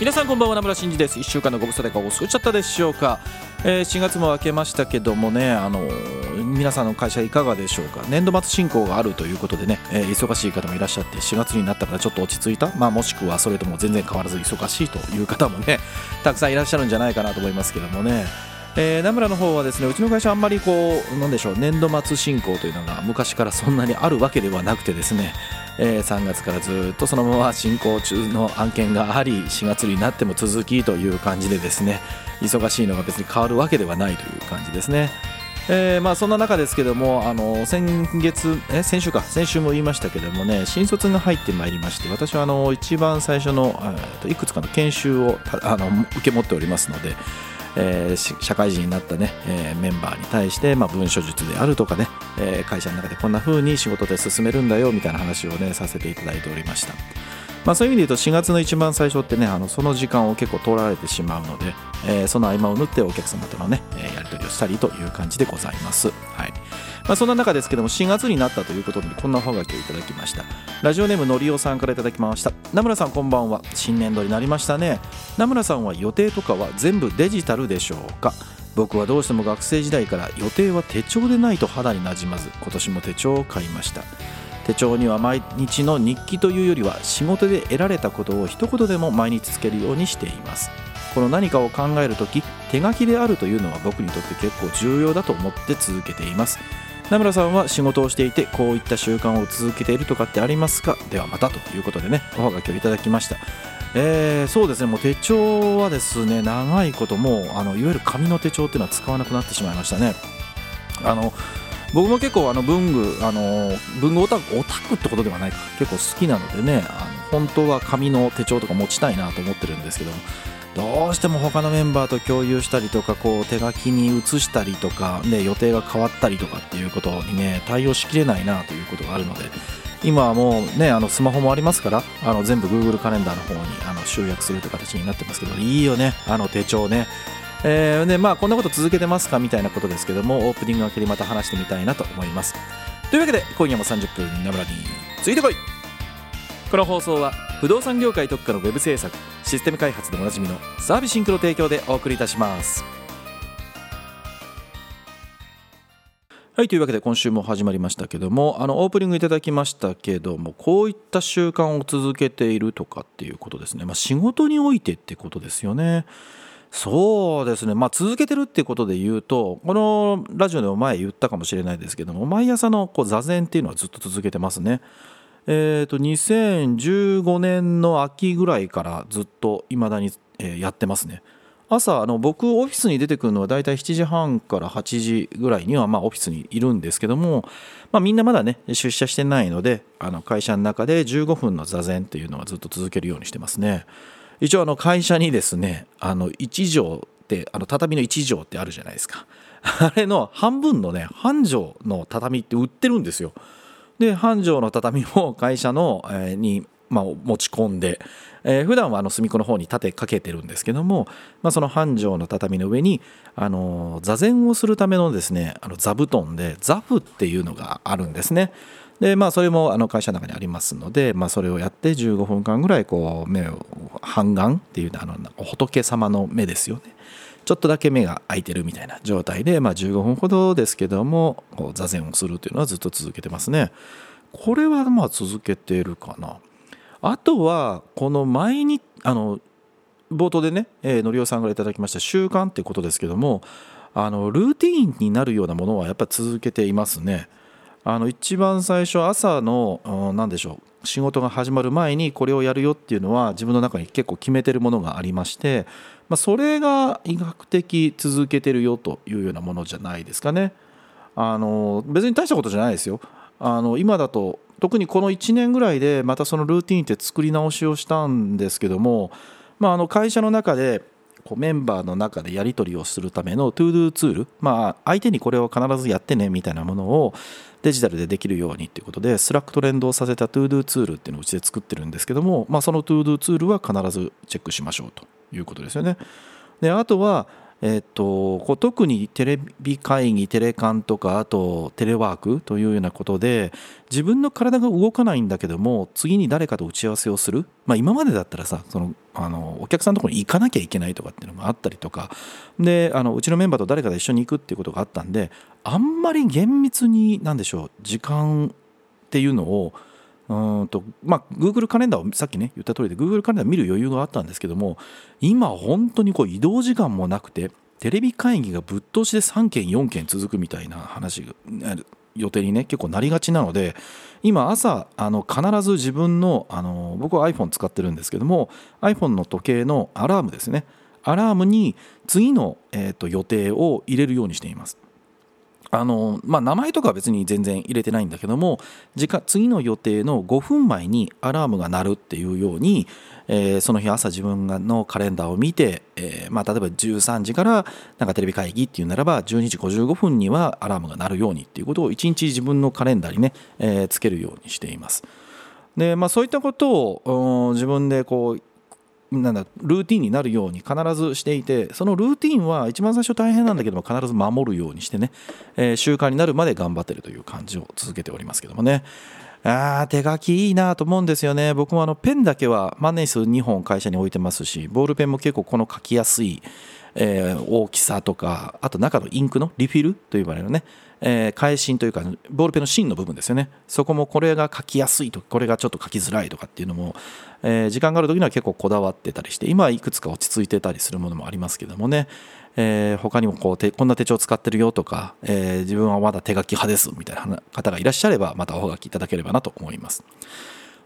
皆さんこんばんは名村真司です。1週間のご無沙汰がお過ごしちゃったでしょうか、えー、4月も明けましたけどもねあのー、皆さんの会社いかがでしょうか。年度末進行があるということでね、えー、忙しい方もいらっしゃって4月になったからちょっと落ち着いた、まあ、もしくはそれとも全然変わらず忙しいという方もね たくさんいらっしゃるんじゃないかなと思いますけどもね。えー、名村の方はですねうちの会社あんまりこうなんでしょう年度末進行というのが昔からそんなにあるわけではなくてですね、えー、3月からずっとそのまま進行中の案件があり4月になっても続きという感じでですね忙しいのが別に変わるわけではないという感じですね。えー、まあそんな中ですけどもあの先月え先週か先週も言いましたけどもね新卒が入ってまいりまして私はあの一番最初のいくつかの研修をあの受け持っておりますので、えー、社会人になったね、えー、メンバーに対して、まあ、文書術であるとかね、えー、会社の中でこんな風に仕事で進めるんだよみたいな話をねさせていただいておりました。まあ、そういう意味で言うと4月の一番最初ってねあのその時間を結構取られてしまうので、えー、その合間を縫ってお客様とのね、えやり取りをしたりという感じでございます。はい。まあ、そんな中ですけども4月になったということでこんなおはがきをいただきました。ラジオネームのりおさんからいただきました。名村さんこんばんは。新年度になりましたね。名村さんは予定とかは全部デジタルでしょうか？僕はどうしても学生時代から予定は手帳でないと肌になじまず今年も手帳を買いました。手帳には毎日の日記というよりは仕事で得られたことを一言でも毎日つけるようにしています。この何かを考える時手書きであるというのは僕にとって結構重要だと思って続けています。名村さんは仕事をしていてこういった習慣を続けているとかってありますか？ではまたということでねおはがきをいただきました。えー、そうですね。もう手帳はですね長いこともあのいわゆる紙の手帳っていうのは使わなくなってしまいましたね。あの僕も結構あの文具あの文具オタクオタクってことではないか。結構好きなのでねあの本当は紙の手帳とか持ちたいなと思ってるんですけども。どうしても他のメンバーと共有したりとかこう手書きに写したりとか、ね、予定が変わったりとかっていうことにね対応しきれないなということがあるので今はもうねあのスマホもありますからあの全部 Google カレンダーの方にあの集約するという形になってますけどいいよねあの手帳ね。えー、でまあこんなこと続けてますかみたいなことですけどもオープニング明けにまた話してみたいなと思います。というわけで今夜も30分ナブラについてこい。この放送は不動産業界特化のウェブ制作システム開発でおなじみのサービシンクの提供でお送りいたします。はいというわけで今週も始まりましたけどもあのオープニングいただきましたけどもこういった習慣を続けているとかっていうことですね、まあ、仕事においてってことですよね。そうですね、まあ、続けてるっていうことで言うとこのラジオでも前言ったかもしれないですけども毎朝のこう座禅っていうのはずっと続けてますね。えーと、2015年の秋ぐらいからずっといまだに、え、やってますね。朝あの僕オフィスに出てくるのはだいたい7時半から8時ぐらいにはまあオフィスにいるんですけども、まあ、みんなまだね出社してないのであの会社の中で15分の座禅っていうのはずっと続けるようにしてますね。一応あの会社にですねあの1畳ってあの畳の1畳ってあるじゃないですかあれの半分のね半畳の畳って売ってるんですよで半畳の畳を会社の、えー、に、まあ、持ち込んで、えー、普段はあの隅っこの方に立てかけてるんですけども、まあ、その半畳の畳の上に、あの座禅をするためのですねあの座布団で座布っていうのがあるんですね。でまあそれもあの会社の中にありますので、まあ、それをやって15分間ぐらいこう目を半眼っていうあの仏様の目ですよねちょっとだけ目が開いてるみたいな状態で、まあ、15分ほどですけどもこう座禅をするというのはずっと続けてますねこれはまあ続けてるかなあとはこの毎日あの冒頭でね、えー、のりおさんから頂きました習慣ってことですけどもあのルーティーンになるようなものはやっぱり続けていますね。あの一番最初朝の何でしょう仕事が始まる前にこれをやるよっていうのは自分の中に結構決めてるものがありまして、まあ、それが医学的続けてるよというようなものじゃないですかね。あの別に大したことじゃないですよ。あの今だと特にこの1年ぐらいでまたそのルーティンって作り直しをしたんですけども、まあ、あの会社の中でこうメンバーの中でやり取りをするための ToDo ツール、まあ、相手にこれを必ずやってねみたいなものをデジタルでできるようにということで Slack と連動させた ToDo ツールっていうのをうちで作ってるんですけども、まあ、その ToDo ツールは必ずチェックしましょうということですよね。であとはえっと、こう特にテレビ会議、テレカンとか、あとテレワークというようなことで、自分の体が動かないんだけども、次に誰かと打ち合わせをする、まあ、今までだったらさ、そのあのお客さんのところに行かなきゃいけないとかっていうのがあったりとか、であのうちのメンバーと誰かで一緒に行くっていうことがあったんで、あんまり厳密に、なんでしょう、時間っていうのを、うんとまあ、Google カレンダーをさっきね言った通りで Google カレンダー見る余裕があったんですけども今本当にこう移動時間もなくてテレビ会議がぶっ通しで3件4件続くみたいな話予定にね結構なりがちなので今朝あの必ず自分のあの僕は iPhone 使ってるんですけども iPhone の時計のアラームですね。アラームに次の、えーと予定を入れるようにしています。あのまあ、名前とかは別に全然入れてないんだけども時間次の予定の5分前にアラームが鳴るっていうように、えー、その日朝自分のカレンダーを見て、えー、まあ、例えば13時からなんかテレビ会議っていうならば12時55分にはアラームが鳴るようにっていうことを1日自分のカレンダーにね、えー、つけるようにしています。でまあ、そういったことを自分でこうなんだルーティンになるように必ずしていてそのルーティンは一番最初大変なんだけども必ず守るようにしてね、えー、習慣になるまで頑張ってるという感じを続けておりますけどもね。あ手書きいいなと思うんですよね。僕もあのペンだけは万年筆2本会社に置いてますしボールペンも結構この書きやすい、えー、大きさとかあと中のインクのリフィルと呼ばれるね。えー、返芯というかボールペンの芯の部分ですよね。そこもこれが書きやすいとこれがちょっと書きづらいとかっていうのも、えー、時間がある時には結構こだわってたりして今はいくつか落ち着いてたりするものもありますけどもね、えー、他にもこうてこんな手帳使ってるよとか、えー、自分はまだ手書き派ですみたいな方がいらっしゃればまたおはがきいただければなと思います。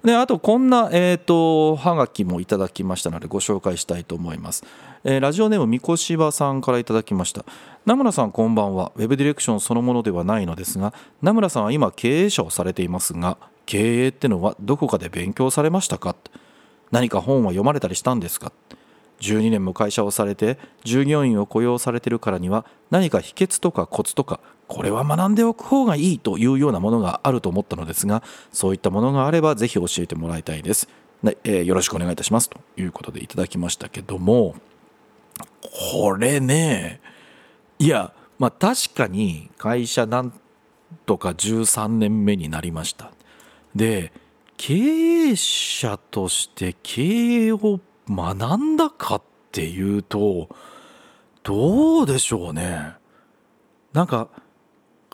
であとこんな、えーと、はがきもいただきましたのでご紹介したいと思います、えー、ラジオネームみこしばさんからいただきました。名村さんこんばんは。ウェブディレクションそのものではないのですが名村さんは今経営者をされていますが経営ってのはどこかで勉強されましたか？何か本は読まれたりしたんですか？12年も会社をされて従業員を雇用されてるからには何か秘訣とかコツとかこれは学んでおく方がいいというようなものがあると思ったのですがそういったものがあればぜひ教えてもらいたいです、えー、よろしくお願いいたします。ということでいただきましたけどもこれねいやまあ確かに会社なんとか13年目になりました。で経営者として経営を学んだかっていうとどうでしょうね。なんか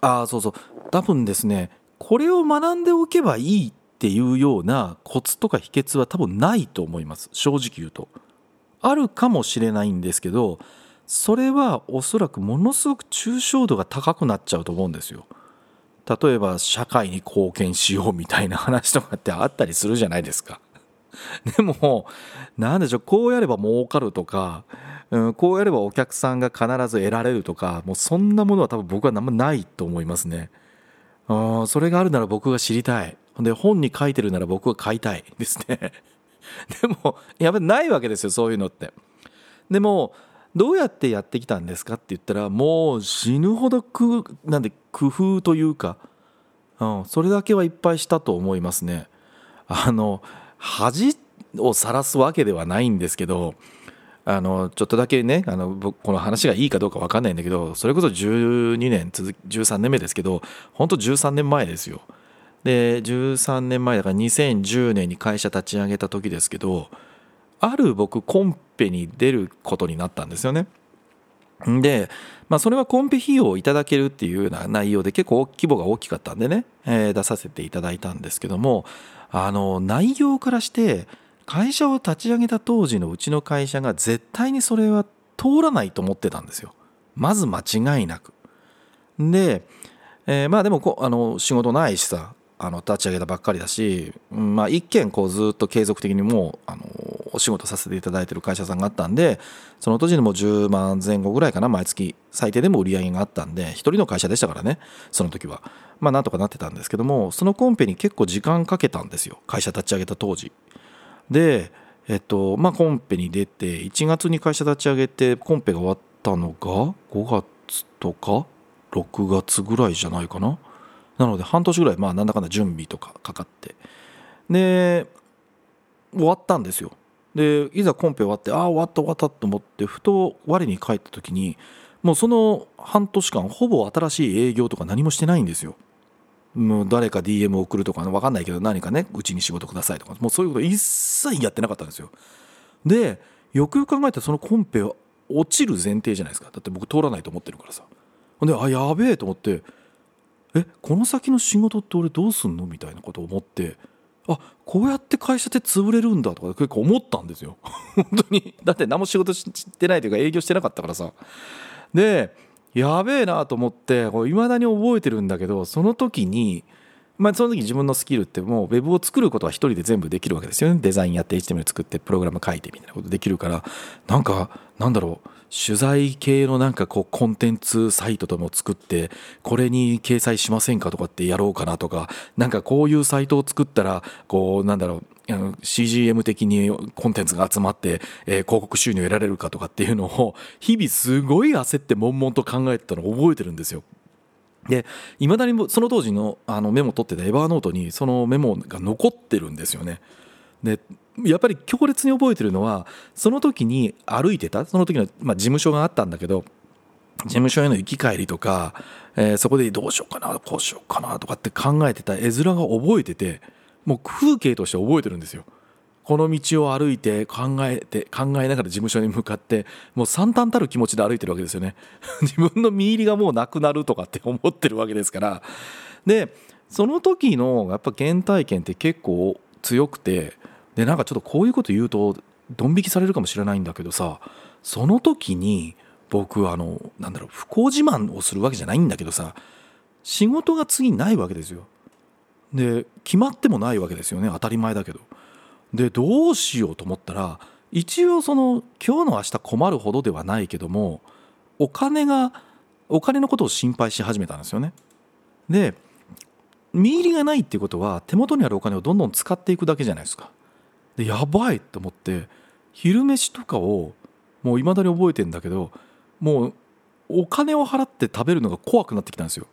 ああそうそう。多分ですねこれを学んでおけばいいっていうようなコツとか秘訣は多分ないと思います。正直言うと。あるかもしれないんですけどそれはおそらくものすごく抽象度が高くなっちゃうと思うんですよ。例えば社会に貢献しようみたいな話とかってあったりするじゃないですか。でも何でしょうこうやれば儲かるとか、うん、こうやればお客さんが必ず得られるとかもうそんなものは多分僕は何もないと思いますね。あそれがあるなら僕が知りたい。で本に書いてるなら僕は買いたいですね。でもやっぱりないわけですよそういうのって。でもどうやってやってきたんですかって言ったらもう死ぬほどくなんで工夫というか、うん、それだけはいっぱいしたと思いますね。あの恥をさらすわけではないんですけどあのちょっとだけねあのこの話がいいかどうか分かんないんだけどそれこそ12年続13年目ですけど本当13年前ですよ。で13年前だから2010年に会社立ち上げた時ですけどある僕コンペに出ることになったんですよね。で、まあ、それはコンペ費用をいただけるっていうような内容で結構規模が大きかったんでね、えー、出させていただいたんですけどもあの内容からして会社を立ち上げた当時のうちの会社が絶対にそれは通らないと思ってたんですよ。まず間違いなく。で、えー、まあでもあの仕事ないしさあの立ち上げたばっかりだし、まあ、一件こうずっと継続的にもうあのお仕事させていただいてる会社さんがあったんでその当時にも10万前後ぐらいかな毎月最低でも売り上げがあったんで一人の会社でしたからねその時は。まあなんとかなってたんですけどもそのコンペに結構時間かけたんですよ会社立ち上げた当時。でえっとまあコンペに出て1月に会社立ち上げてコンペが終わったのが5月とか6月ぐらいじゃないかな。なので半年ぐらいまあなんだかんだ準備とかかかって。で終わったんですよ。でいざコンペ終わってああ終わった終わったと思ってふと我に返った時にもうその半年間ほぼ新しい営業とか何もしてないんですよ。もう誰か DM 送るとか分かんないけど何かねうちに仕事くださいとかもうそういうこと一切やってなかったんですよ。でよくよく考えたらそのコンペは落ちる前提じゃないですか。だって僕通らないと思ってるからさ。ほんであやべえと思ってえこの先の仕事って俺どうすんの？みたいなことを思ってあこうやって会社って潰れるんだとか結構思ったんですよ。本当に。だって何も仕事してないというか営業してなかったからさ。でやべえなと思っていまだに覚えてるんだけどその時にまあ、その時自分のスキルってもうウェブを作ることは一人で全部できるわけですよね。デザインやって HTML 作ってプログラム書いてみたいなことできるから。なんかなんだろう。取材系のなんかこうコンテンツサイトとも作ってこれに掲載しませんかとかってやろうかなとかなんかこういうサイトを作ったらこうなんだろう CGM 的にコンテンツが集まって、えー、広告収入得られるかとかっていうのを日々すごい焦って悶々と考えてたのを覚えてるんですよ。でいまだにその当時のあのメモ取ってたエバーノートにそのメモが残ってるんですよね。でやっぱり強烈に覚えてるのはその時に歩いてたその時の、まあ、事務所があったんだけど事務所への行き帰りとか、えー、そこでどうしようかなこうしようかなとかって考えてた絵面が覚えててもう風景として覚えてるんですよ。この道を歩いて考えて考えながら事務所に向かってもう惨憺たる気持ちで歩いてるわけですよね 自分の身入りがもうなくなるとかって思ってるわけですからでその時のやっぱ原体験って結構強くてでなんかちょっとこういうこと言うとドン引きされるかもしれないんだけどさその時に僕あのなんだろう不幸自慢をするわけじゃないんだけどさ仕事が次ないわけですよ。で決まってもないわけですよね当たり前だけど。でどうしようと思ったら一応その今日の明日困るほどではないけどもお金がお金のことを心配し始めたんですよね。で見入りがないっていうことは手元にあるお金をどんどん使っていくだけじゃないですか。でやばいと思って昼飯とかをもういまだに覚えてんだけどもうお金を払って食べるのが怖くなってきたんですよ。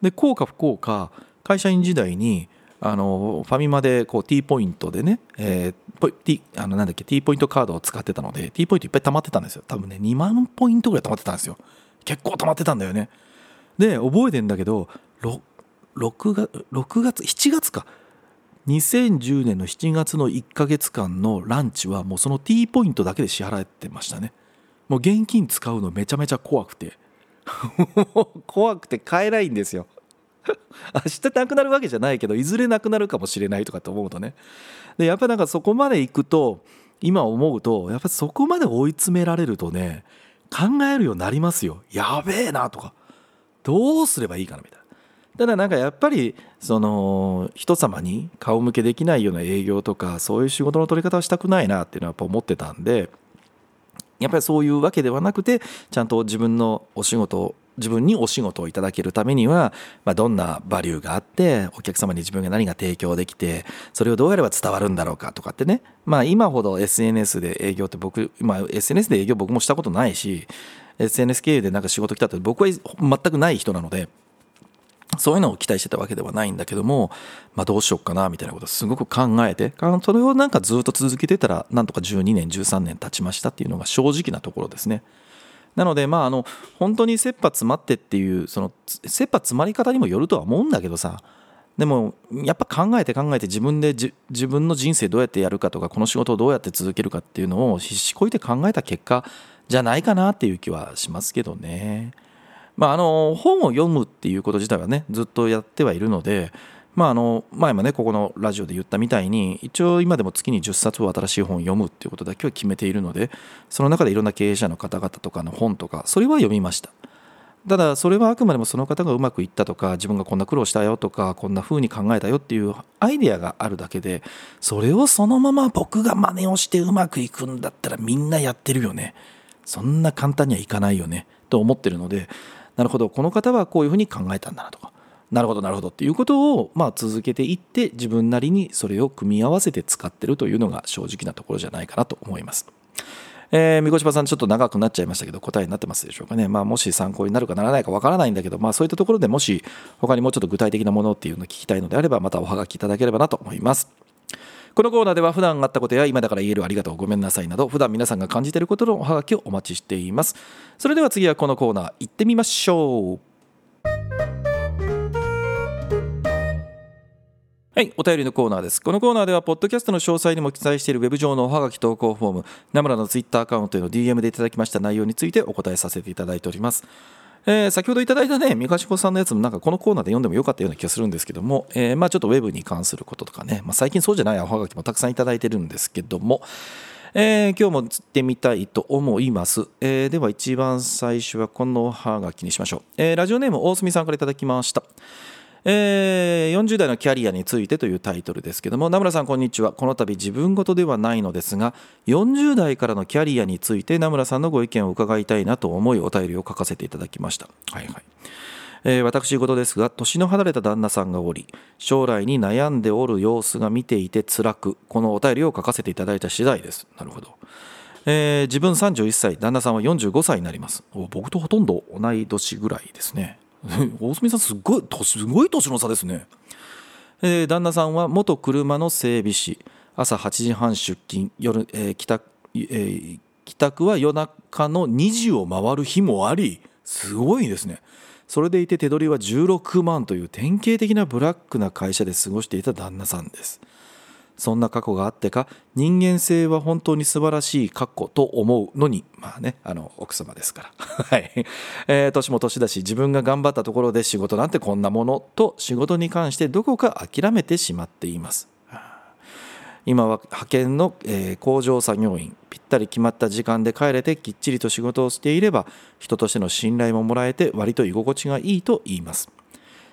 で幸か不幸か会社員時代にあのファミマでこう T ポイントでね、えー、T あのなんだっけ T ポイントカードを使ってたので T ポイントいっぱい溜まってたんですよ。多分ね2万ポイントぐらい溜まってたんですよ。結構溜まってたんだよね。で覚えてんだけど 6, 6, 月6月7月か。2010年の7月の1ヶ月間のランチはもうその T ポイントだけで支払ってましたね。もう現金使うのめちゃめちゃ怖くて。怖くて買えないんですよ。明日なくなるわけじゃないけどいずれなくなるかもしれないとかって思うとね。でやっぱなんかそこまで行くと今思うとやっぱそこまで追い詰められるとね考えるようになりますよ。やべえなとか。どうすればいいかなみたいな。ただなんかやっぱりその人様に顔向けできないような営業とかそういう仕事の取り方はしたくないなっていうのはやっぱ思ってたんでやっぱりそういうわけではなくてちゃんと自分のお仕事自分にお仕事をいただけるためには、まあ、どんなバリューがあってお客様に自分が何が提供できてそれをどうやれば伝わるんだろうかとかってね。まあ今ほど SNS で営業って僕今 SNS で営業僕もしたことないし SNS 経由でなんか仕事来たって僕は全くない人なのでそういうのを期待してたわけではないんだけども、まあ、どうしようかなみたいなことをすごく考えてそれをなんかずっと続けてたらなんとか12年13年経ちましたっていうのが正直なところですね。なのでまああの本当に切羽詰まってっていうその切羽詰まり方にもよるとは思うんだけどさでもやっぱ考えて考えて自分で自分の人生どうやってやるかとかこの仕事をどうやって続けるかっていうのを必死こいて考えた結果じゃないかなっていう気はしますけどね。まあ、あの本を読むっていうこと自体はねずっとやってはいるのでまあ、あの前もねここのラジオで言ったみたいに一応今でも月に10冊を新しい本を読むっていうことだけは決めているのでその中でいろんな経営者の方々とかの本とかそれは読みました。ただそれはあくまでもその方がうまくいったとか自分がこんな苦労したよとかこんな風に考えたよっていうアイデアがあるだけでそれをそのまま僕が真似をしてうまくいくんだったらみんなやってるよね。そんな簡単にはいかないよね。と思ってるのでなるほど。この方はこういうふうに考えたんだなとか。なるほどなるほど。っていうことをまあ続けていって自分なりにそれを組み合わせて使ってるというのが正直なところじゃないかなと思います。えー、みこしばさんちょっと長くなっちゃいましたけど答えになってますでしょうかね、まあ、もし参考になるかならないかわからないんだけど、まあ、そういったところでもし他にもうちょっと具体的なものっていうのを聞きたいのであればまたおはがきいただければなと思います。このコーナーでは普段あったことや今だから言えるありがとうごめんなさいなど普段皆さんが感じていることのおはがきをお待ちしていますそれでは次はこのコーナー行ってみましょうはい、お便りのコーナーです。このコーナーでは、ポッドキャストの詳細にも記載しているウェブ上のおはがき投稿フォーム、ナムラのツイッターアカウントへの DM でいただきました内容についてお答えさせていただいております。えー、先ほどいただいたね、三ヶ島さんのやつもなんかこのコーナーで読んでもよかったような気がするんですけども、えー、まあちょっとウェブに関することとかね、まあ、最近そうじゃないおはがきもたくさんいただいてるんですけども、えー、今日も釣ってみたいと思います、えー、では一番最初はこのおはがきにしましょう、えー、ラジオネーム大隅さんからいただきました。えー、40代のキャリアについてというタイトルですけども名村さんこんにちは。この度自分事ではないのですが40代からのキャリアについて名村さんのご意見を伺いたいなと思いお便りを書かせていただきました。はいはい。えー、私事ですが年の離れた旦那さんがおり将来に悩んでおる様子が見ていて辛くこのお便りを書かせていただいた次第です。なるほど、えー、自分31歳旦那さんは45歳になります。僕とほとんど同い年ぐらいですね。大隅さんすごいすごい年の差ですね、えー、旦那さんは元車の整備士。朝8時半出勤。夜、えー帰宅えー、帰宅は夜中の2時を回る日もありすごいですね。それでいて手取りは16万という典型的なブラックな会社で過ごしていた旦那さんです。そんな過去があってか人間性は本当に素晴らしい過去と思うのにまあねあの奥様ですから。はい、えー、年も年だし自分が頑張ったところで仕事なんてこんなものと仕事に関してどこか諦めてしまっています。今は派遣の、え、工場作業員ぴったり決まった時間で帰れてきっちりと仕事をしていれば人としての信頼ももらえて割と居心地がいいと言います。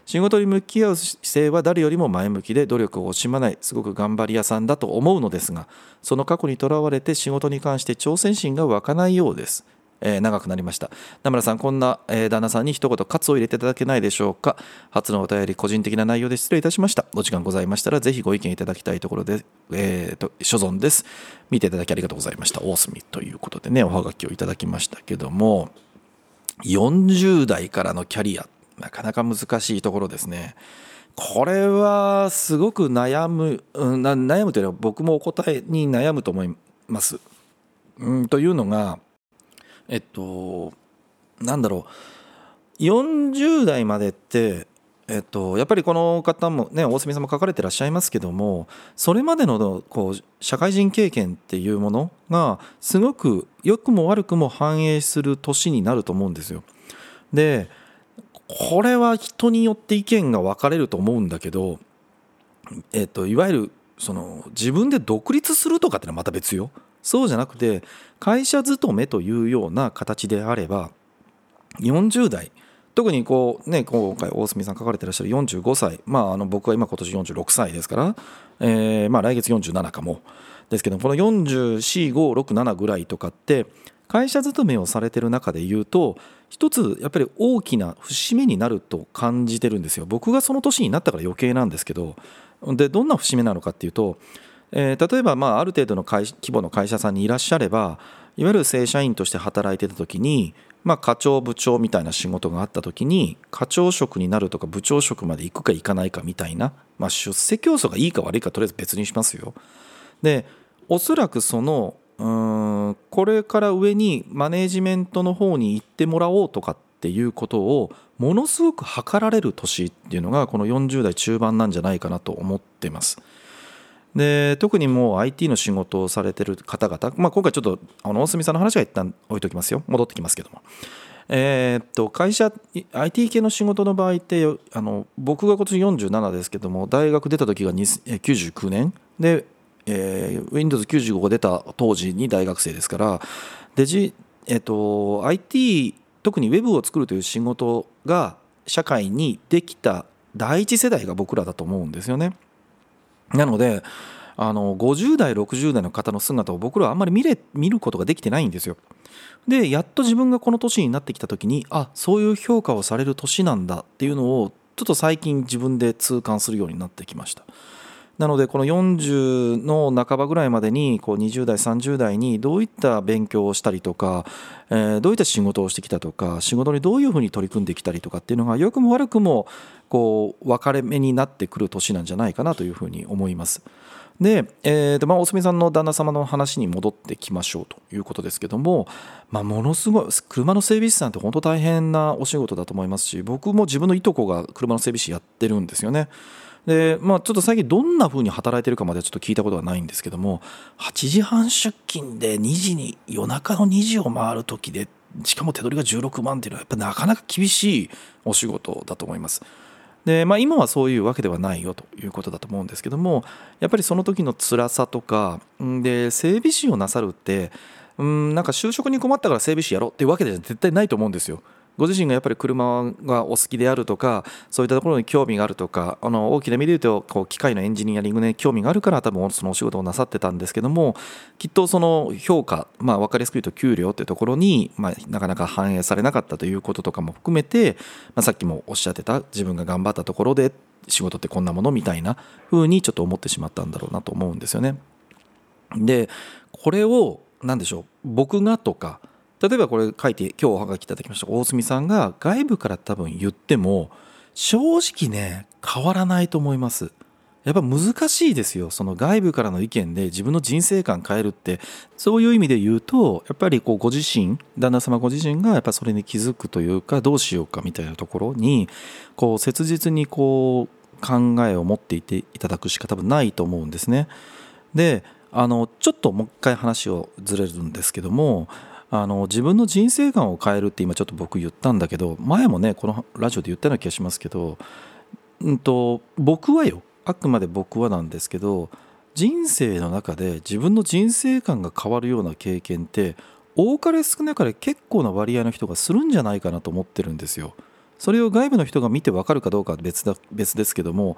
仕事に向き合う姿勢は誰よりも前向きで努力を惜しまないすごく頑張り屋さんだと思うのですがその過去にとらわれて仕事に関して挑戦心が湧かないようです、えー、長くなりました。名村さんこんな、えー、旦那さんに一言喝を入れていただけないでしょうか。初のお便り個人的な内容で失礼いたしました。お時間ございましたらぜひご意見いただきたいところで、えーと、所存です。見ていただきありがとうございました。大隅ということでねおはがきをいただきましたけども40代からのキャリアなかなか難しいところですね。これはすごく悩む、うん、悩むというのは僕もお答えに悩むと思います。うん、というのがえっとなんだろう40代までってえっと、やっぱりこの方もね大隅さんも書かれてらっしゃいますけどもそれまでのこう社会人経験っていうものがすごく良くも悪くも反映する年になると思うんですよ。でこれは人によって意見が分かれると思うんだけど、えっと、いわゆるその自分で独立するとかってのはまた別よ。そうじゃなくて会社勤めというような形であれば40代特にこうね今回大隅さん書かれてらっしゃる45歳まああの僕は今今年46歳ですから、えー、まあ来月47かも。ですけどこの44567ぐらいとかって会社勤めをされてる中で言うと一つやっぱり大きな節目になると感じてるんですよ僕がその年になったから余計なんですけどでどんな節目なのかっていうと、えー、例えばまあある程度の会規模の会社さんにいらっしゃればいわゆる正社員として働いてた時に、まあ、課長部長みたいな仕事があった時に課長職になるとか部長職まで行くか行かないかみたいな、まあ、出世競争がいいか悪いかとりあえず別にしますよ。でおそらくそのうんこれから上にマネージメントの方に行ってもらおうとかっていうことをものすごく図られる年っていうのがこの40代中盤なんじゃないかなと思ってます。で特にもう IT の仕事をされてる方々、まあ、今回ちょっとあの大隅さんの話は一旦置いときますよ戻ってきますけども。えー、っと会社 IT 系の仕事の場合ってあの僕が今年47ですけども大学出た時が99年でえー、Windows95 が出た当時に大学生ですからデジ、えーと、IT 特にウェブを作るという仕事が社会にできた第一世代が僕らだと思うんですよね。なのであの50代60代の方の姿を僕らはあんまり見れ見ることができてないんですよ。でやっと自分がこの年になってきた時にあそういう評価をされる年なんだっていうのをちょっと最近自分で痛感するようになってきました。なのでこの40の半ばぐらいまでにこう20代30代にどういった勉強をしたりとか、え、どういった仕事をしてきたとか仕事にどういうふうに取り組んできたりとかっていうのが良くも悪くもこう分かれ目になってくる年なんじゃないかなというふうに思います。で、えーとまあ、おすみさんの旦那様の話に戻ってきましょうということですけども、まあ、ものすごい車の整備士さんって本当大変なお仕事だと思いますし僕も自分のいとこが車の整備士やってるんですよね。でまあ、ちょっと最近どんな風に働いてるかまではちょっと聞いたことはないんですけども8時半出勤で2時に夜中の2時を回る時でしかも手取りが16万っていうのはやっぱなかなか厳しいお仕事だと思います。で、まあ、今はそういうわけではないよということだと思うんですけどもやっぱりその時の辛さとかで整備士をなさるってうんなんか就職に困ったから整備士やろうっていうわけでは絶対ないと思うんですよ。ご自身がやっぱり車がお好きであるとかそういったところに興味があるとかあの大きな意味で言うとこう機械のエンジニアリングに興味があるから多分そのお仕事をなさってたんですけどもきっとその評価、まあ、分かりやすく言うと給料っていうところに、まあ、なかなか反映されなかったということとかも含めて、まあ、さっきもおっしゃってた自分が頑張ったところで仕事ってこんなものみたいな風にちょっと思ってしまったんだろうなと思うんですよね。でこれを何でしょう僕がとか例えばこれ書いて今日おはがきいただきました。大隅さんが外部から多分言っても正直ね変わらないと思います。やっぱ難しいですよ。その外部からの意見で自分の人生観変えるってそういう意味で言うとやっぱりこうご自身旦那様ご自身がやっぱそれに気づくというかどうしようかみたいなところにこう切実にこう考えを持っていていただくしか多分ないと思うんですね。であのちょっともう一回話をずれるんですけどもあの自分の人生観を変えるって今ちょっと僕言ったんだけど前もねこのラジオで言ったような気がしますけど、うんと、僕はよあくまで僕はなんですけど人生の中で自分の人生観が変わるような経験って多かれ少なかれ結構な割合の人がするんじゃないかなと思ってるんですよ。それを外部の人が見て分かるかどうかは別だ別ですけども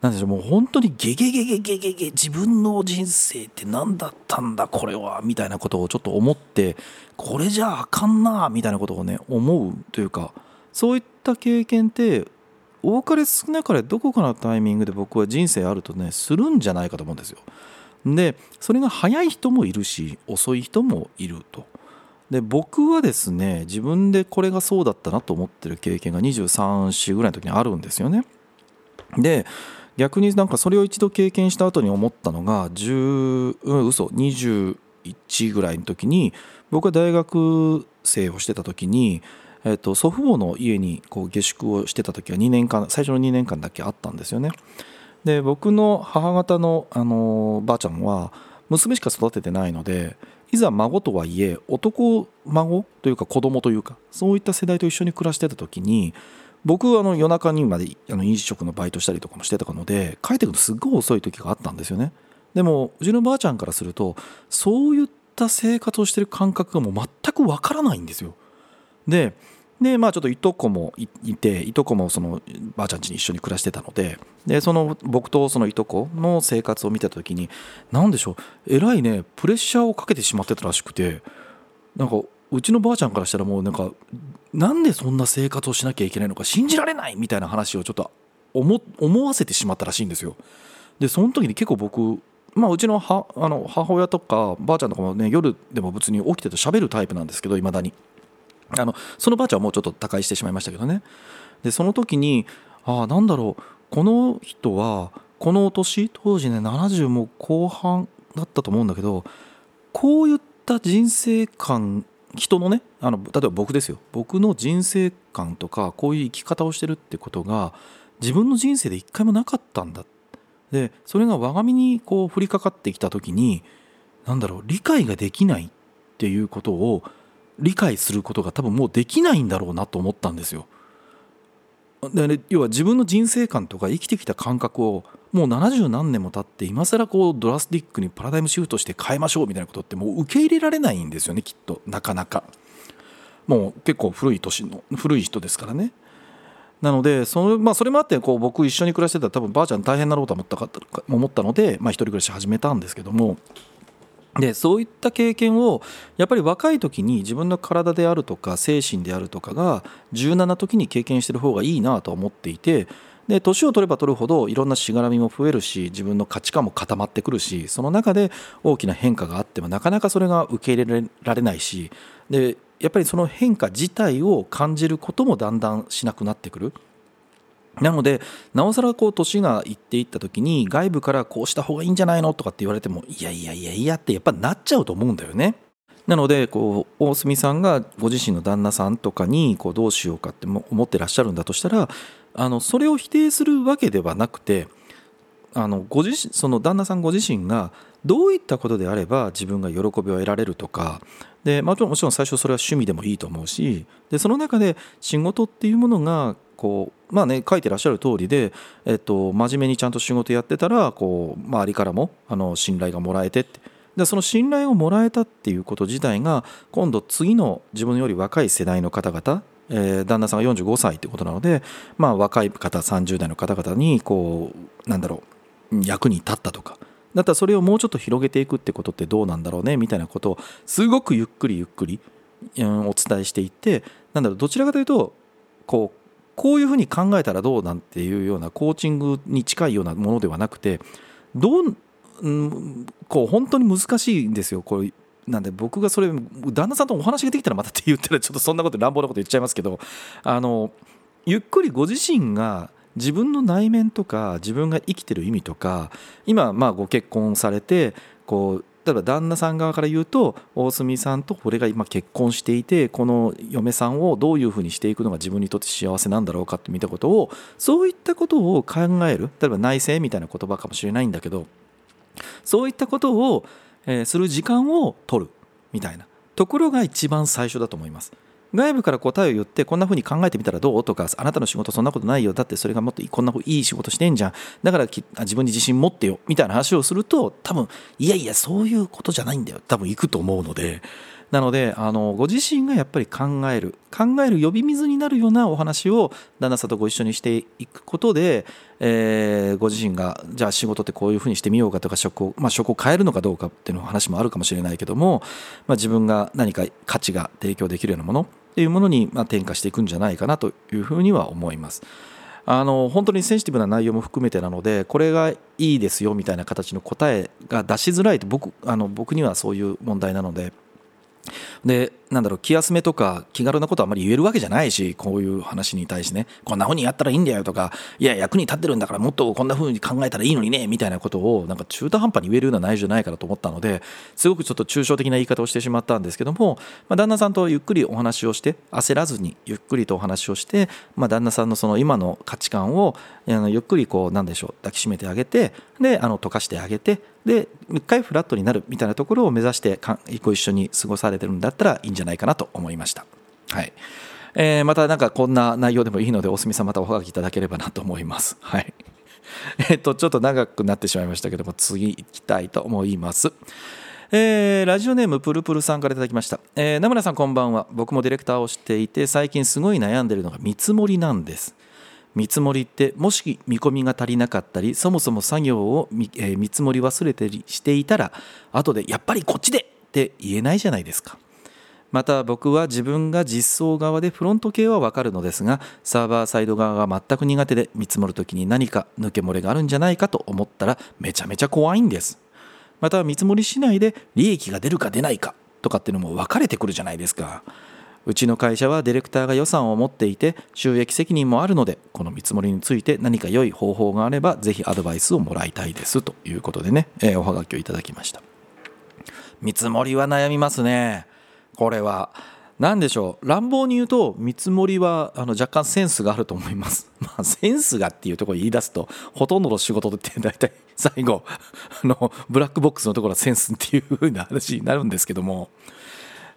なんでしょうもう本当にゲゲゲゲゲゲゲ自分の人生って何だったんだこれはみたいなことをちょっと思ってこれじゃあかんなみたいなことをね思うというかそういった経験って多かれ少なかれどこかのタイミングで僕は人生あるとねするんじゃないかと思うんですよ。でそれが早い人もいるし遅い人もいると。で僕はですね自分でこれがそうだったなと思ってる経験が23歳ぐらいの時にあるんですよね。で逆になんかそれを一度経験した後に思ったのが10、うん、嘘21ぐらいの時に僕は大学生をしてた時に、えっと、祖父母の家にこう下宿をしてた時は2年間最初の2年間だけあったんですよね。で僕の母方のあのばあちゃんは娘しか育ててないのでいざ孫とはいえ男孫というか子供というかそういった世代と一緒に暮らしてた時に僕あの夜中にまであの飲食のバイトしたりとかもしてたので帰ってくるとすっごい遅い時があったんですよね。でもうちのばあちゃんからするとそういった生活をしてる感覚がもう全くわからないんですよ。ででまあちょっといとこもいていとこもそのばあちゃん家に一緒に暮らしてたのででその僕とそのいとこの生活を見た時に何でしょうえらいねプレッシャーをかけてしまってたらしくてなんかうちのばあちゃんからしたらもうなんかなんでそんな生活をしなきゃいけないのか信じられないみたいな話をちょっと思思わせてしまったらしいんですよ。でその時に結構僕まあ、うちのはあの母親とかばあちゃんとかもね夜でも別に起きてて喋るタイプなんですけどいまだに。あのそのばあちゃんはもうちょっと他界してしまいましたけどね。でその時にああなんだろう。この人はこの年当時ね70も後半だったと思うんだけどこういった人生観人のねあの例えば僕ですよ僕の人生観とかこういう生き方をしてるってことが自分の人生で一回もなかったんだでそれが我が身にこう降りかかってきた時に何だろう理解ができないっていうことを理解することが多分もうできないんだろうなと思ったんですよ。で、要は自分の人生観とか生きてきた感覚をもう70何年も経って今更こうドラスティックにパラダイムシフトして変えましょうみたいなことってもう受け入れられないんですよねきっとなかなか。もう結構古い年の古い人ですからねなのでその、まあ、それもあってこう僕一緒に暮らしてたら多分ばあちゃん大変だろうと思ったか思ったので、まあ、一人暮らし始めたんですけどもでそういった経験をやっぱり若い時に自分の体であるとか精神であるとかが柔軟な時に経験してる方がいいなと思っていてで年を取れば取るほどいろんなしがらみも増えるし自分の価値観も固まってくるしその中で大きな変化があってもなかなかそれが受け入れられないしでやっぱりその変化自体を感じることもだんだんしなくなってくる。なのでなおさらこう年がいっていった時に外部からこうした方がいいんじゃないのとかって言われてもいやいやいやいやってやっぱなっちゃうと思うんだよね。なのでこう大隅さんがご自身の旦那さんとかにこうどうしようかって思ってらっしゃるんだとしたらあのそれを否定するわけではなくてあのご自身その旦那さんご自身がどういったことであれば自分が喜びを得られるとかで、まあ、もちろん最初それは趣味でもいいと思うしでその中で仕事っていうものがこうまあね書いてらっしゃる通りで、えっと、真面目にちゃんと仕事やってたらこう周りからもあの信頼がもらえてって。でその信頼をもらえたっていうこと自体が今度次の自分より若い世代の方々えー、旦那さんが45歳ってことなので、まあ、若い方30代の方々にこうなんだろう役に立ったとかだったらそれをもうちょっと広げていくってことってどうなんだろうねみたいなことをすごくゆっくりゆっくり、うん、お伝えしていってなんだろうどちらかというとこうこういうふうに考えたらどうなんていうようなコーチングに近いようなものではなくてどう、うん、こう本当に難しいんですよこれなんで僕がそれ旦那さんとお話ができたらまたって言ったらちょっとそんなこと乱暴なこと言っちゃいますけどあのゆっくりご自身が自分の内面とか自分が生きてる意味とか今まあご結婚されてこう例えば旦那さん側から言うと大隅さんと俺が今結婚していてこの嫁さんをどういうふうにしていくのが自分にとって幸せなんだろうかって見たことをそういったことを考える例えば内政みたいな言葉かもしれないんだけどそういったことをする時間を取るみたいな。ところが一番最初だと思います。外部から答えを言ってこんな風に考えてみたらどう？とかあなたの仕事そんなことないよ。だってそれがもっとこんな風いい仕事してんじゃん。だから自分に自信持ってよ。みたいな話をすると多分いやいやそういうことじゃないんだよ。多分行くと思うので。なのであのご自身がやっぱり考える考える呼び水になるようなお話を旦那さんとご一緒にしていくことで、えー、ご自身がじゃあ仕事ってこういうふうにしてみようかとか職を,、まあ、職を変えるのかどうかっていうの話もあるかもしれないけども、まあ、自分が何か価値が提供できるようなものっていうものにま転化していくんじゃないかなというふうには思います。あの本当にセンシティブな内容も含めてなのでこれがいいですよみたいな形の答えが出しづらいと僕あの僕にはそういう問題なので。でなんだろう気休めとか気軽なことはあまり言えるわけじゃないしこういう話に対してね。こんな風にやったらいいんだよとかいや役に立ってるんだからもっとこんな風に考えたらいいのにねみたいなことをなんか中途半端に言えるような内容じゃないかなと思ったのですごくちょっと抽象的な言い方をしてしまったんですけども、まあ、旦那さんとゆっくりお話をして焦らずにゆっくりとお話をして、まあ、旦那さんのその今の価値観をゆっくりこうなんでしょう抱きしめてあげてであの溶かしてあげてで一回フラットになるみたいなところを目指してご一緒に過ごされてるんだったらいいんじゃないかじゃなと思いました。はいえー、またなんかこんな内容でもいいのでおすみさんまたおはがきいただければなと思います。はい。えっとちょっと長くなってしまいましたけども次行きたいと思います。えー、ラジオネームプルプルさんからいただきました、えー、名村さんこんばんは僕もディレクターをしていて最近すごい悩んでるのが見積もりなんです見積もりってもし見込みが足りなかったりそもそも作業を見,、えー、見積もり忘れてしていたら後でやっぱりこっちでって言えないじゃないですかまた僕は自分が実装側でフロント系はわかるのですがサーバーサイド側が全く苦手で見積もる時に何か抜け漏れがあるんじゃないかと思ったらめちゃめちゃ怖いんです。また見積もりしないで利益が出るか出ないかとかっていうのも分かれてくるじゃないですか。うちの会社はディレクターが予算を持っていて収益責任もあるのでこの見積もりについて何か良い方法があればぜひアドバイスをもらいたいですということでね、えー、おはがきをいただきました。見積もりは悩みますね。これは。何でしょう。乱暴に言うと見積もりはあの若干センスがあると思います。まあ、センスがっていうところを言い出すとほとんどの仕事って大体最後あのブラックボックスのところはセンスっていう風な話になるんですけども。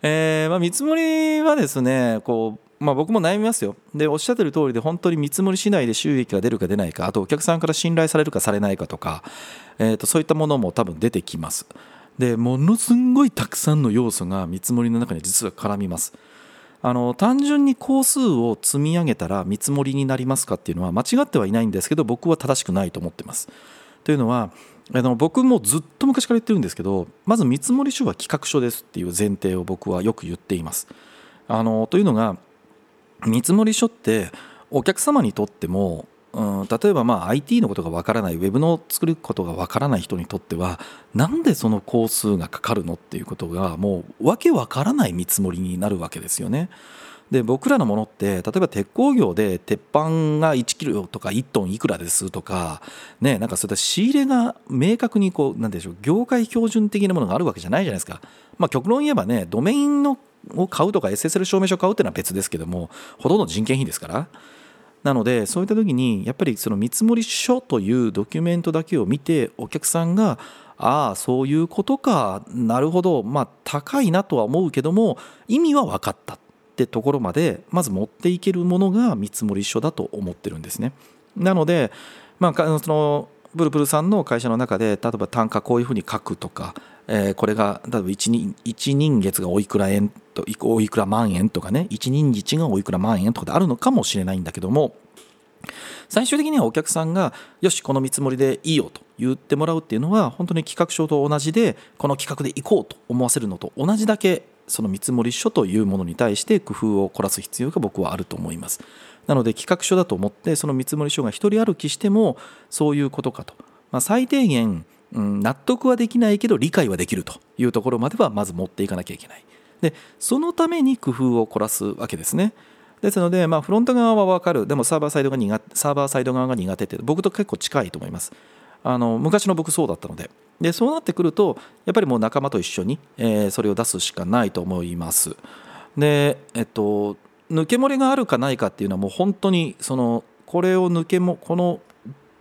えー、まあ、見積もりはですねこう、まあ、僕も悩みますよ。でおっしゃってる通りで本当に見積もりしないで収益が出るか出ないかあとお客さんから信頼されるかされないかとか、えー、とそういったものも多分出てきます。でものすんごいたくさんの要素が見積もりの中に実は絡みますあの単純に工数を積み上げたら見積もりになりますかっていうのは間違ってはいないんですけど僕は正しくないと思ってます。というのはあの僕もずっと昔から言ってるんですけどまず見積もり書は企画書ですっていう前提を僕はよく言っています。あのというのが見積書ってお客様にとってもうん、例えばまあ IT のことがわからないウェブの作ることがわからない人にとってはなんでその工数がかかるのっていうことがもうわけわからない見積もりになるわけですよね。で僕らのものって例えば鉄工業で鉄板が1キロとか1トンいくらですとかねなんかそういった仕入れが明確にこうなんでしょう業界標準的なものがあるわけじゃないじゃないですか。まあ、極論言えばねドメインのを買うとか SSL 証明書を買うっていうのは別ですけどもほとんど人件費ですからなのでそういった時にやっぱりその見積書というドキュメントだけを見てお客さんがああそういうことかなるほどまあ高いなとは思うけども意味は分かったってところまでまず持っていけるものが見積書だと思ってるんですね。なので、まあ、そのブルブルさんの会社の中で例えば単価こういうふうに書くとか、えー、これが例えば 1, 人月がおいくら円とおいくら万円とかね1人日がおいくら万円とかであるのかもしれないんだけども最終的にはお客さんがよしこの見積もりでいいよと言ってもらうっていうのは本当に企画書と同じでこの企画でいこうと思わせるのと同じだけその見積もり書というものに対して工夫を凝らす必要が僕はあると思います。なので企画書だと思ってその見積もり書が一人歩きしてもそういうことかと、まあ、最低限、うん、納得はできないけど理解はできるというところまではまず持っていかなきゃいけない。でそのために工夫を凝らすわけですね。ですので、まあ、フロント側は分かる。でもサーバーサイドが苦サーバーサイド側が苦手って僕と結構近いと思います。あの昔の僕そうだったので。でそうなってくるとやっぱりもう仲間と一緒に、えー、それを出すしかないと思います。でえっと抜け漏れがあるかないかっていうのはもう本当にそのこれを抜けもこの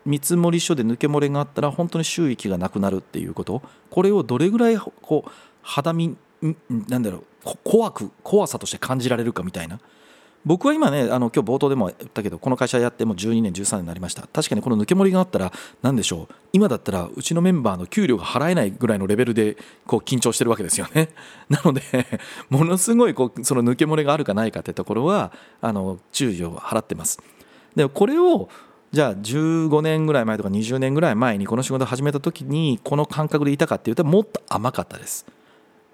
見積書で抜け漏れがあったら本当に収益がなくなるっていうこと。これをどれぐらいこう肌身なんだろう怖く怖さとして感じられるかみたいな。僕は今ねあの今日冒頭でも言ったけどこの会社やってもう12年13年になりました。確かにこの抜け盛りがあったら何でしょう。今だったらうちのメンバーの給料が払えないぐらいのレベルでこう緊張してるわけですよね。なのでものすごいこうその抜け漏れがあるかないかってところはあの注意を払ってます。でこれをじゃあ15年ぐらい前とか20年ぐらい前にこの仕事始めた時にこの感覚でいたかっていうともっと甘かったです。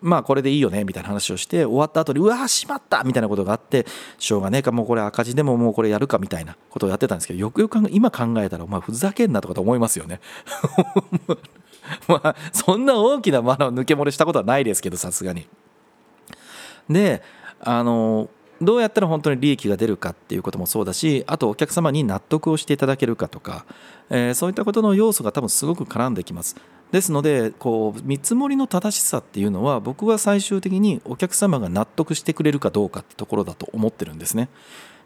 まあこれでいいよねみたいな話をして終わった後にうわしまったみたいなことがあってしょうがねえかもうこれ赤字でももうこれやるかみたいなことをやってたんですけどよくよく今考えたらお前ふざけんなとかと思いますよね。まあそんな大きなまだ抜け漏れしたことはないですけどさすがに。であのどうやったら本当に利益が出るかっていうこともそうだしあとお客様に納得をしていただけるかとか、えー、そういったことの要素が多分すごく絡んできます。ですのでこう見積もりの正しさっていうのは僕は最終的にお客様が納得してくれるかどうかってところだと思ってるんですね。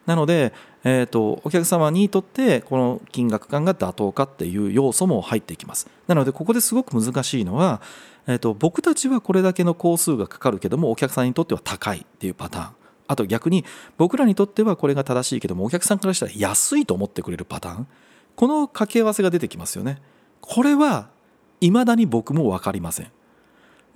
なので、えーと、お客様にとってこの金額感が妥当かっていう要素も入っていきます。なのでここですごく難しいのは、えーと僕たちはこれだけの工数がかかるけどもお客さんにとっては高いっていうパターン。あと逆に僕らにとってはこれが正しいけどもお客さんからしたら安いと思ってくれるパターン。この掛け合わせが出てきますよね。これはいまだに僕も分かりません。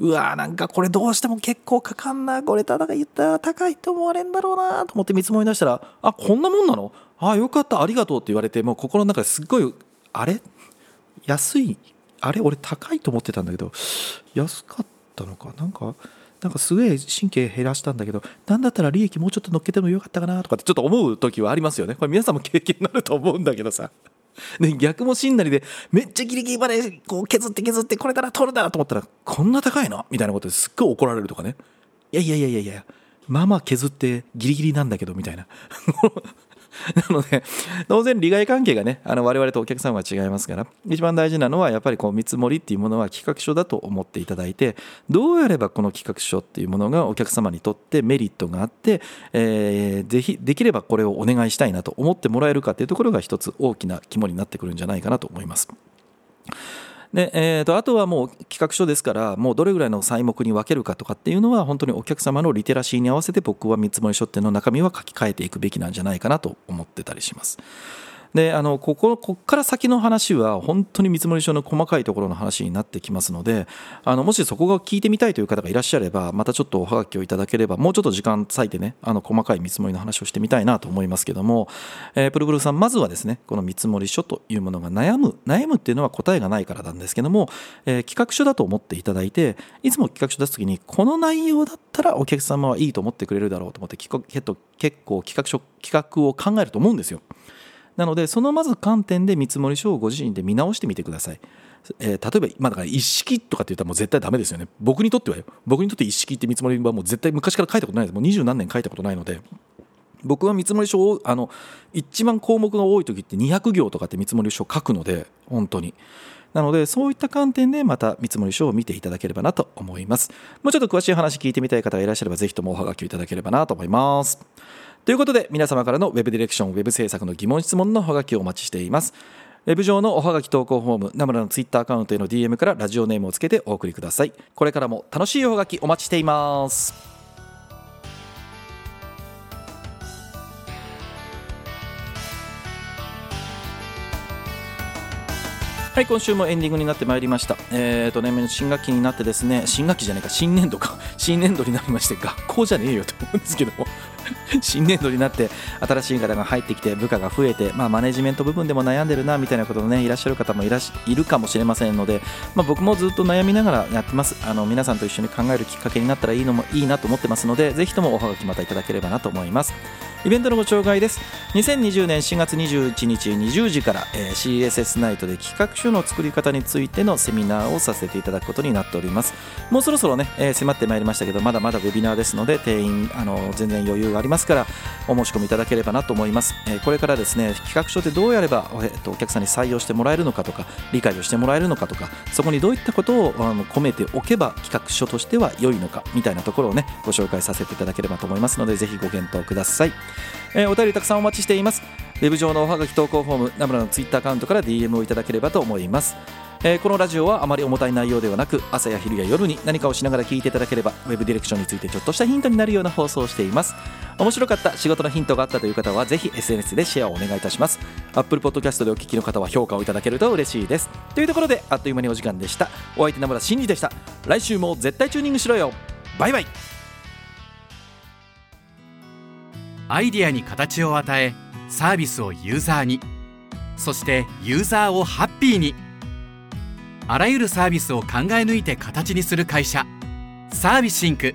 うわーなんかこれどうしても結構かかんなこれただが言ったら高いと思われんだろうなと思って見積もり出したらあこんなもんなの？あよかったありがとうって言われてもう心の中ですっごいあれ？安い？あれ？俺高いと思ってたんだけど安かったのか？なんかなんかすげえ神経減らしたんだけどなんだったら利益もうちょっと乗っけてもよかったかなとかってちょっと思う時はありますよね。これ皆さんも経験になると思うんだけどさ。で逆もしんなりでめっちゃギリギリまでこう削って削ってこれから取るだと思ったらこんな高いのみたいなことですっごい怒られるとかね。いやいやいやいやいやまあまあ削ってギリギリなんだけどみたいな。なので、当然利害関係がね、あの我々とお客様は違いますから、一番大事なのはやっぱりこう見積もりっていうものは企画書だと思っていただいて、どうやればこの企画書っていうものがお客様にとってメリットがあって、えー、ぜひ、できればこれをお願いしたいなと思ってもらえるかっていうところが一つ大きな肝になってくるんじゃないかなと思います。で、えーと、あとはもう企画書ですからもうどれぐらいの材目に分けるかとかっていうのは本当にお客様のリテラシーに合わせて僕は見積書っていうの中身は書き換えていくべきなんじゃないかなと思ってたりします。であのここここから先の話は本当に見積書の細かいところの話になってきますのであのもしそこが聞いてみたいという方がいらっしゃればまたちょっとおはがきをいただければもうちょっと時間割いてねあの細かい見積もりの話をしてみたいなと思いますけども、えー、プルプルさんまずはですねこの見積書というものが悩む悩むっていうのは答えがないからなんですけども、えー、企画書だと思っていただいていつも企画書出す時にこの内容だったらお客様はいいと思ってくれるだろうと思って結構企画書企画を考えると思うんですよ。なのでそのまず観点で見積書をご自身で見直してみてください。えー、例えば、まあ、だから一式とかって言ったらもう絶対ダメですよね。僕にとっては。僕にとって一式って見積もりはもう絶対昔から書いたことないです。もう二十何年書いたことないので。僕は見積書をあの一番項目が多い時って200行とかって見積書を書くので本当になのでそういった観点でまた見積書を見ていただければなと思いますもうちょっと詳しい話聞いてみたい方がいらっしゃればぜひともおはがきをいただければなと思いますということで皆様からの Web ディレクション Web 制作の疑問質問のおはがきをお待ちしていますウェブ上のおはがき投稿フォーム、ナムラのツイッターアカウントへの DM からラジオネームをつけてお送りください。これからも楽しいおはがきお待ちしています。はい今週もエンディングになってまいりましたえっ、ー、と年、ね、新学期になってですね新学期じゃないか新年度か新年度になりまして学校じゃねえよと思うんですけども 新年度になって新しい方が入ってきて部下が増えて、まあ、マネジメント部分でも悩んでるなみたいなことのねいらっしゃる方もいらしいるかもしれませんので、まあ、僕もずっと悩みながらやってます。あの皆さんと一緒に考えるきっかけになったらいいのもいいなと思ってますのでぜひともおはがきまたいただければなと思います。イベントのご紹介です。2020年4月21日20時から、えー、CSS ナイトで企画書の作り方についてのセミナーをさせていただくことになっております。もうそろそろね、えー、迫ってまいりましたけどまだまだウェビナーですので定員あの全然余裕がありますからお申し込みいただければなと思います、えー、これからですね企画書でどうやれば、えー、とお客さんに採用してもらえるのかとか理解をしてもらえるのかとかそこにどういったことをあの込めておけば企画書としては良いのかみたいなところをねご紹介させていただければと思いますのでぜひご検討ください。えー、お便りたくさんお待ちしています。ウェブ上のおはがき投稿フォームナムラのツイッターアカウントから DM をいただければと思います。えー、このラジオはあまり重たい内容ではなく朝や昼や夜に何かをしながら聞いていただければウェブディレクションについてちょっとしたヒントになるような放送をしています。面白かった仕事のヒントがあったという方はぜひ SNS でシェアをお願いいたします。Apple Podcast でお聞きの方は評価をいただけると嬉しいです。というところであっという間にお時間でした。お相手名村真司でした。来週も絶対チューニングしろよ。バイバイ。アイディアに形を与えサービスをユーザーに。そしてユーザーをハッピーに。あらゆるサービスを考え抜いて形にする会社。サービスシンク。